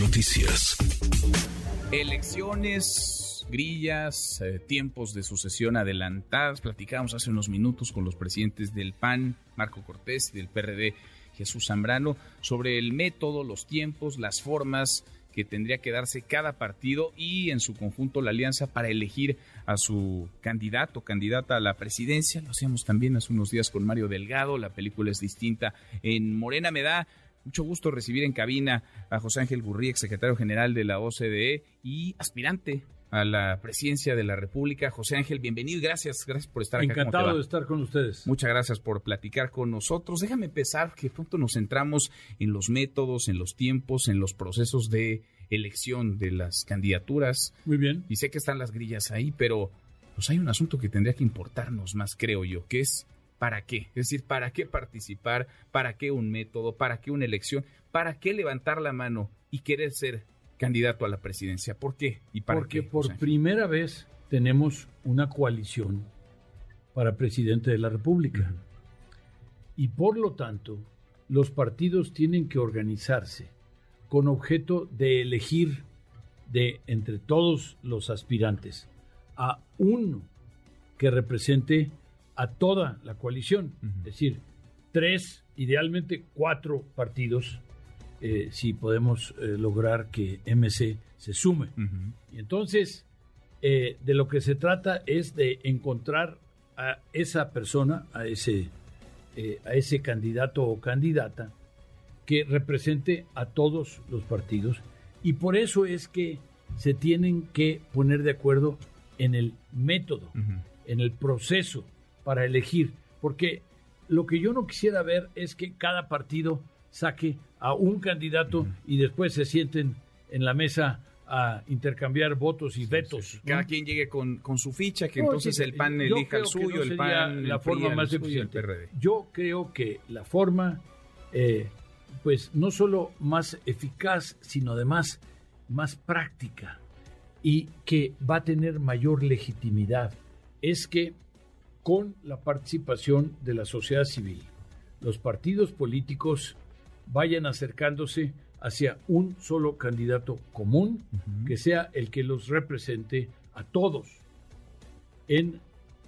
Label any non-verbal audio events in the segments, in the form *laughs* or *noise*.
Noticias. Elecciones, grillas, eh, tiempos de sucesión adelantadas. Platicamos hace unos minutos con los presidentes del PAN, Marco Cortés, y del PRD, Jesús Zambrano, sobre el método, los tiempos, las formas que tendría que darse cada partido y en su conjunto la alianza para elegir a su candidato, candidata a la presidencia. Lo hacíamos también hace unos días con Mario Delgado, la película es distinta. En Morena me da mucho gusto recibir en cabina a José Ángel Gurrí, secretario general de la OCDE y aspirante a la presidencia de la República. José Ángel, bienvenido y gracias, gracias por estar acá. Encantado de estar con ustedes. Muchas gracias por platicar con nosotros. Déjame empezar que pronto nos centramos en los métodos, en los tiempos, en los procesos de elección de las candidaturas. Muy bien. Y sé que están las grillas ahí, pero pues hay un asunto que tendría que importarnos más, creo yo, que es ¿para qué? Es decir, ¿para qué participar? ¿Para qué un método? ¿Para qué una elección? ¿Para qué levantar la mano y querer ser candidato a la presidencia? ¿Por qué? ¿Y Porque por primera vez tenemos una coalición para presidente de la República. Y por lo tanto, los partidos tienen que organizarse con objeto de elegir de entre todos los aspirantes a uno que represente a toda la coalición, es decir, tres, idealmente cuatro partidos, eh, si podemos eh, lograr que MC se sume. Y entonces, eh, de lo que se trata es de encontrar a esa persona, a ese, a ese candidato o candidata, que represente a todos los partidos. Y por eso es que se tienen que poner de acuerdo en el método, en el proceso para elegir, porque lo que yo no quisiera ver es que cada partido saque a un candidato y después se sienten en la mesa a intercambiar votos y vetos. Cada quien llegue con, con, su ficha, que entonces el PAN elija el suyo, el PAN la forma más eficiente. Yo creo que la forma, eh, pues no solo más eficaz, sino además más práctica y que va a tener mayor legitimidad, es que con la participación de la sociedad civil. Los partidos políticos vayan acercándose hacia un solo candidato común que sea el que los represente a todos en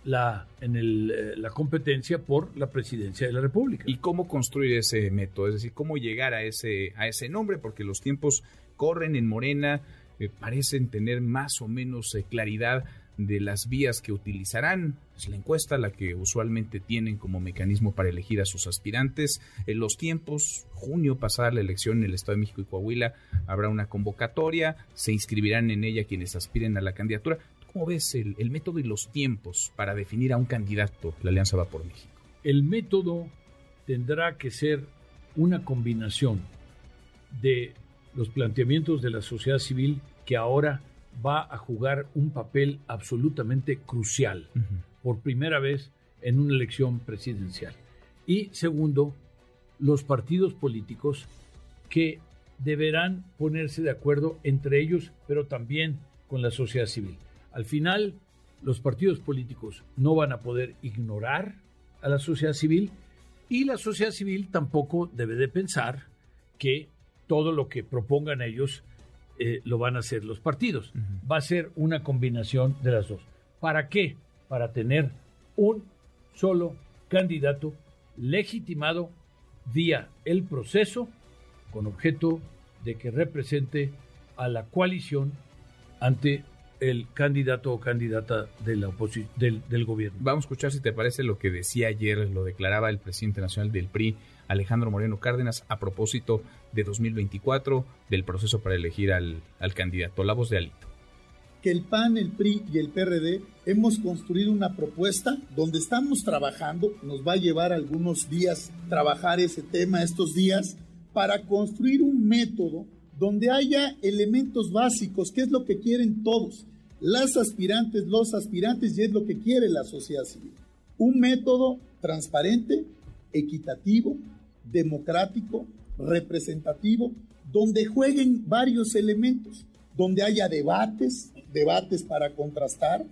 la, en eh, la competencia por la presidencia de la República. ¿Y cómo construir ese método? Es decir, cómo llegar a ese, a ese nombre, porque los tiempos corren en Morena, eh, parecen tener más o menos eh, claridad de las vías que utilizarán. Es la encuesta la que usualmente tienen como mecanismo para elegir a sus aspirantes. En los tiempos, junio pasada la elección en el Estado de México y Coahuila, habrá una convocatoria, se inscribirán en ella quienes aspiren a la candidatura. ¿Cómo ves el, el método y los tiempos para definir a un candidato? La Alianza va por México. El método tendrá que ser una combinación de los planteamientos de la sociedad civil que ahora va a jugar un papel absolutamente crucial por primera vez en una elección presidencial. Y segundo, los partidos políticos que deberán ponerse de acuerdo entre ellos, pero también con la sociedad civil. Al final, los partidos políticos no van a poder ignorar a la sociedad civil y la sociedad civil tampoco debe de pensar que todo lo que propongan ellos eh, lo van a hacer los partidos. Va a ser una combinación de las dos. ¿Para qué? Para tener un solo candidato legitimado vía el proceso con objeto de que represente a la coalición ante el candidato o candidata de la del, del gobierno. Vamos a escuchar si te parece lo que decía ayer, lo declaraba el presidente nacional del PRI, Alejandro Moreno Cárdenas a propósito de 2024 del proceso para elegir al, candidato. La voz de Alito. Que el PAN, el PRI y el PRD hemos construido una propuesta donde estamos trabajando, nos va a llevar algunos días trabajar ese tema estos días, para construir un método donde haya elementos básicos, que es lo que quieren todos, las aspirantes, los aspirantes, y es lo que quiere la sociedad civil. Un método transparente, equitativo, democrático, representativo, donde jueguen varios elementos, donde haya debates, debates para contrastar,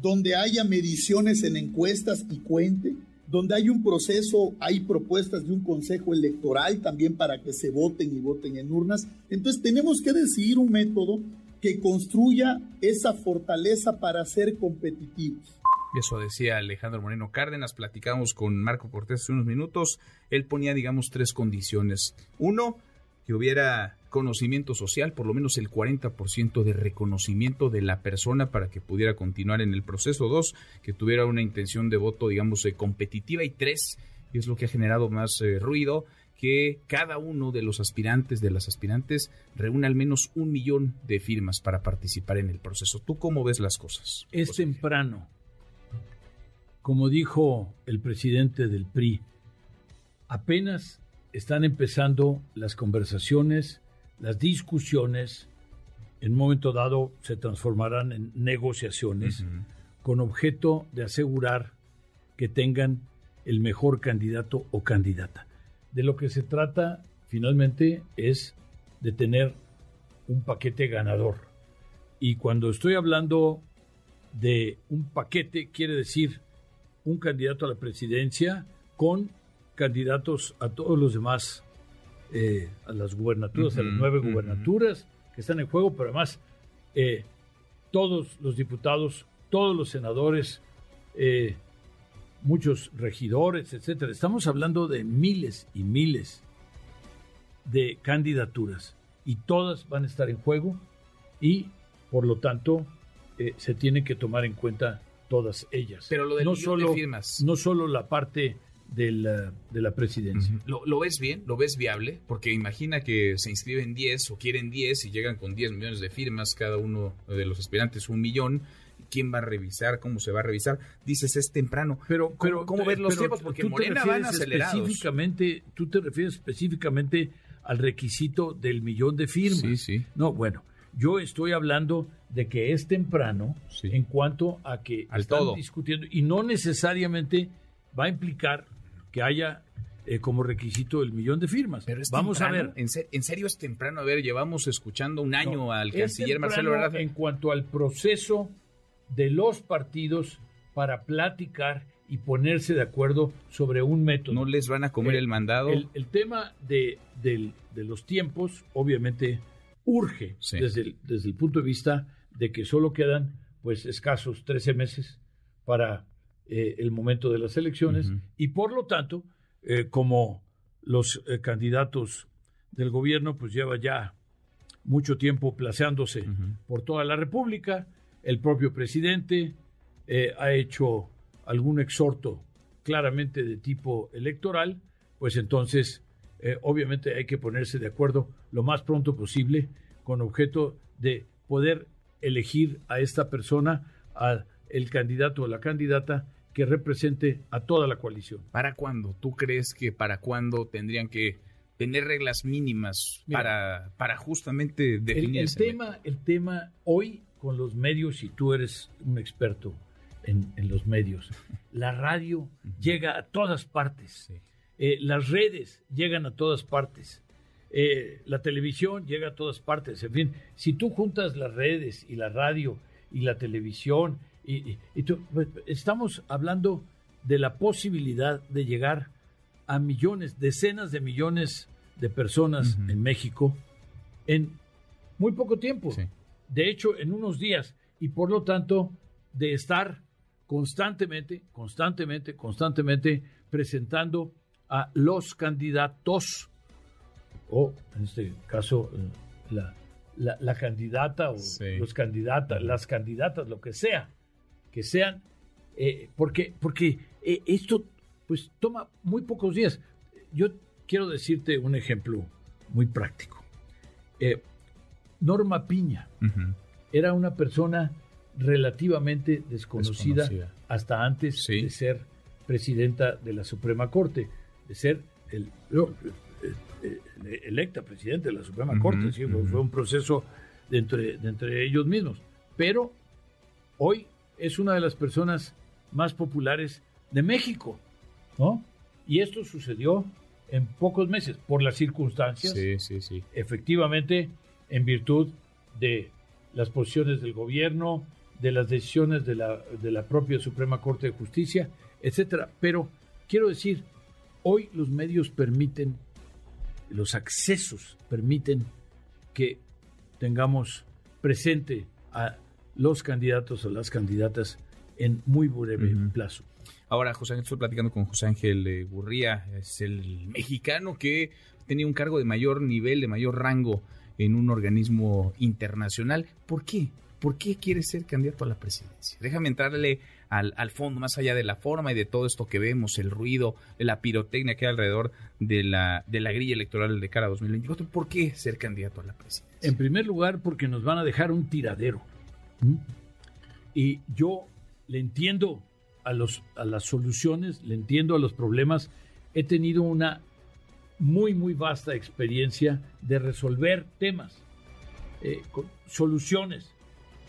donde haya mediciones en encuestas y cuente, donde hay un proceso, hay propuestas de un consejo electoral también para que se voten y voten en urnas. Entonces tenemos que decidir un método que construya esa fortaleza para ser competitivos. Eso decía Alejandro Moreno Cárdenas. Platicamos con Marco Cortés hace unos minutos. Él ponía, digamos, tres condiciones. Uno, que hubiera conocimiento social, por lo menos el 40% de reconocimiento de la persona para que pudiera continuar en el proceso. Dos, que tuviera una intención de voto, digamos, eh, competitiva. Y tres, y es lo que ha generado más eh, ruido, que cada uno de los aspirantes, de las aspirantes, reúne al menos un millón de firmas para participar en el proceso. ¿Tú cómo ves las cosas? Es temprano. Como dijo el presidente del PRI, apenas están empezando las conversaciones las discusiones en un momento dado se transformarán en negociaciones con objeto de asegurar que tengan el mejor candidato o candidata. De lo que se trata finalmente es de tener un paquete ganador. Y cuando estoy hablando de un paquete, quiere decir un candidato a la presidencia con candidatos a todos los demás eh, a las gubernaturas, a las nueve gubernaturas que están en juego, pero además eh, todos los diputados, todos los senadores, eh, muchos regidores, etcétera. Estamos hablando de miles y miles de candidaturas y todas van a estar en juego y por lo tanto se tiene que tomar en cuenta todas ellas. Pero lo de no solo firmas. no solo la parte de la, de la presidencia. ¿Lo, ves bien? ¿Lo ves viable? Porque imagina que se inscriben 10 o quieren 10 y llegan con 10 millones de firmas, cada uno de los aspirantes un millón. ¿Quién va a revisar? ¿Cómo se va a revisar? Dices, es temprano. Pero, pero ¿cómo, ver los tiempos? Porque Morena van acelerados. Específicamente, tú te refieres específicamente al requisito del millón de firmas. Sí, sí. No, bueno, yo estoy hablando de que es temprano en cuanto a que al están discutiendo y no necesariamente va a implicar que haya eh, como requisito el millón de firmas. Pero Vamos a ver. ¿En, serio es temprano? A ver, llevamos escuchando un año al canciller Marcelo Ebrard. En cuanto al proceso de los partidos para platicar y ponerse de acuerdo sobre un método. ¿No les van a comer el, mandado? El, tema de, los tiempos, obviamente, urge desde, el, desde el punto de vista de que solo quedan pues escasos 13 meses para eh, el momento de las elecciones y por lo tanto, eh, como los eh, candidatos del gobierno pues lleva ya mucho tiempo placeándose por toda la República, el propio presidente ha hecho algún exhorto claramente de tipo electoral, pues entonces obviamente hay que ponerse de acuerdo lo más pronto posible con objeto de poder elegir a esta persona, al el candidato o la candidata que represente a toda la coalición. ¿Para cuándo? ¿Tú crees que para cuándo tendrían que tener reglas mínimas para, para justamente definir el, tema el tema hoy con los medios y tú eres un experto en, los medios. La radio *laughs* llega a todas partes. Eh, las redes llegan a todas partes. Eh, la televisión llega a todas partes. En fin si tú juntas las redes y la radio y la televisión y, pues, estamos hablando de la posibilidad de llegar a millones, decenas de millones de personas en México en muy poco tiempo. De hecho, en unos días. Y por lo tanto, de estar constantemente, constantemente, constantemente presentando a los candidatos, o en este caso, eh, la, candidata o los candidatas, las candidatas, lo que sea, que sean, eh, porque, porque eh, esto pues toma muy pocos días. Yo quiero decirte un ejemplo muy práctico. Eh, Norma Piña era una persona relativamente desconocida, hasta antes de ser presidenta de la Suprema Corte, de ser el, electa presidente de la Suprema Corte. Fue un proceso de entre, de entre ellos mismos. Pero hoy es una de las personas más populares de México, ¿no? Y esto sucedió en pocos meses por las circunstancias. Sí, sí, sí. Efectivamente, en virtud de las posiciones del gobierno, de las decisiones de la, de la propia Suprema Corte de Justicia, etcétera. Pero quiero decir, hoy los medios permiten, los accesos permiten que tengamos presente a los candidatos o las candidatas en muy breve plazo. Ahora, José Ángel, estoy platicando con José Ángel eh, Gurría, es el mexicano que tenía un cargo de mayor nivel, de mayor rango en un organismo internacional. ¿Por qué? ¿Por qué quiere ser candidato a la presidencia? Déjame entrarle al, al, fondo, más allá de la forma y de todo esto que vemos, el ruido, la pirotecnia que hay alrededor de la, de la grilla electoral de cara a 2024. ¿Por qué ser candidato a la presidencia? En primer lugar, porque nos van a dejar un tiradero. ¿Mm? Y yo le entiendo a, los, a las soluciones, le entiendo a los problemas. He tenido una muy, muy vasta experiencia de resolver temas, eh, soluciones.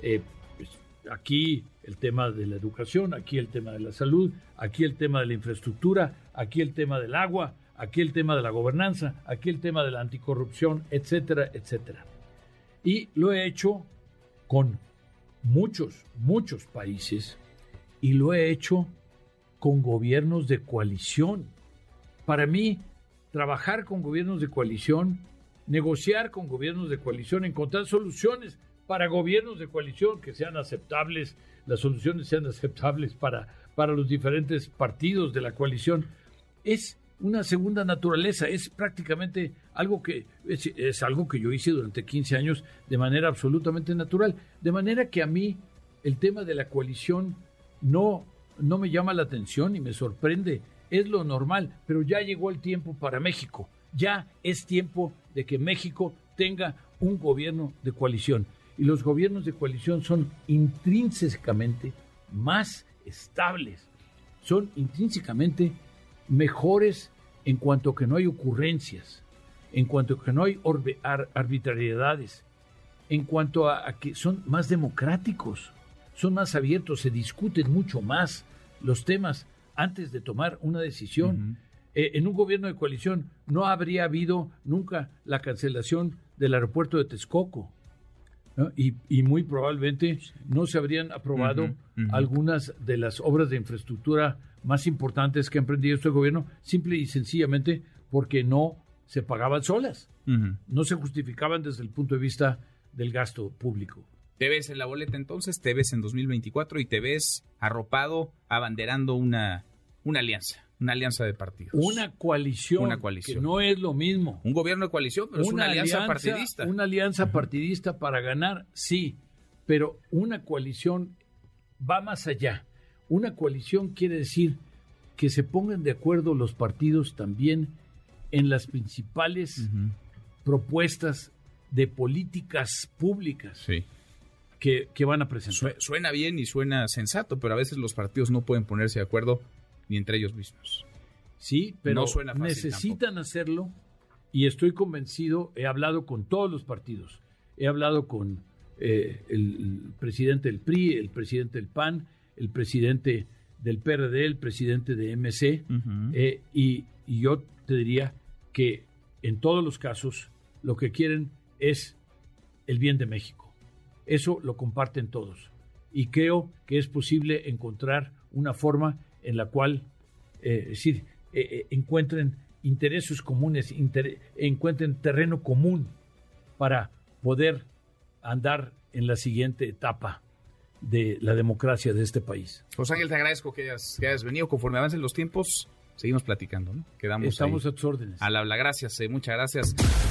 Eh, pues, aquí el tema de la educación, aquí el tema de la salud, aquí el tema de la infraestructura, aquí el tema del agua, aquí el tema de la gobernanza, aquí el tema de la anticorrupción, etcétera, etcétera. Y lo he hecho con muchos, muchos países y lo he hecho con gobiernos de coalición. Para mí, trabajar con gobiernos de coalición, negociar con gobiernos de coalición, encontrar soluciones para gobiernos de coalición que sean aceptables, las soluciones sean aceptables para, para los diferentes partidos de la coalición, es una segunda naturaleza, es prácticamente algo que es, algo que yo hice durante 15 años de manera absolutamente natural, de manera que a mí el tema de la coalición no, no me llama la atención y me sorprende. Es lo normal, pero ya llegó el tiempo para México. Ya es tiempo de que México tenga un gobierno de coalición. Y los gobiernos de coalición son intrínsecamente más estables, son intrínsecamente mejores en cuanto que no hay ocurrencias, en cuanto que no hay arbitrariedades, en cuanto a que son más democráticos son más abiertos, se discuten mucho más los temas antes de tomar una decisión. Eh, en un gobierno de coalición no habría habido nunca la cancelación del aeropuerto de Texcoco. Y, muy probablemente no se habrían aprobado algunas de las obras de infraestructura más importantes que ha emprendido este gobierno, simple y sencillamente porque no se pagaban solas, no se justificaban desde el punto de vista del gasto público. Te ves en la boleta entonces, te ves en 2024 y te ves arropado, abanderando una, una alianza, una alianza de partidos. Una coalición. Una coalición. Que no es lo mismo. Un gobierno de coalición, pero es una alianza, partidista. Una alianza partidista para ganar, sí, pero una coalición va más allá. Una coalición quiere decir que se pongan de acuerdo los partidos también en las principales propuestas de políticas públicas. Sí que, van a presentar. Suena bien y suena sensato, pero a veces los partidos no pueden ponerse de acuerdo ni entre ellos mismos. Sí, pero necesitan hacerlo y estoy convencido, he hablado con todos los partidos, he hablado con eh, el, presidente del PRI, el presidente del PAN, el presidente del PRD, el presidente de MC, eh, y yo te diría que en todos los casos lo que quieren es el bien de México. Eso lo comparten todos. Y creo que es posible encontrar una forma en la cual, eh, decir, eh, eh, encuentren intereses comunes, encuentren terreno común para poder andar en la siguiente etapa de la democracia de este país. José Ángel, te agradezco que hayas, venido. Conforme avancen los tiempos, seguimos platicando. ¿no? Quedamos Estamos a tus órdenes. Al habla, gracias, muchas gracias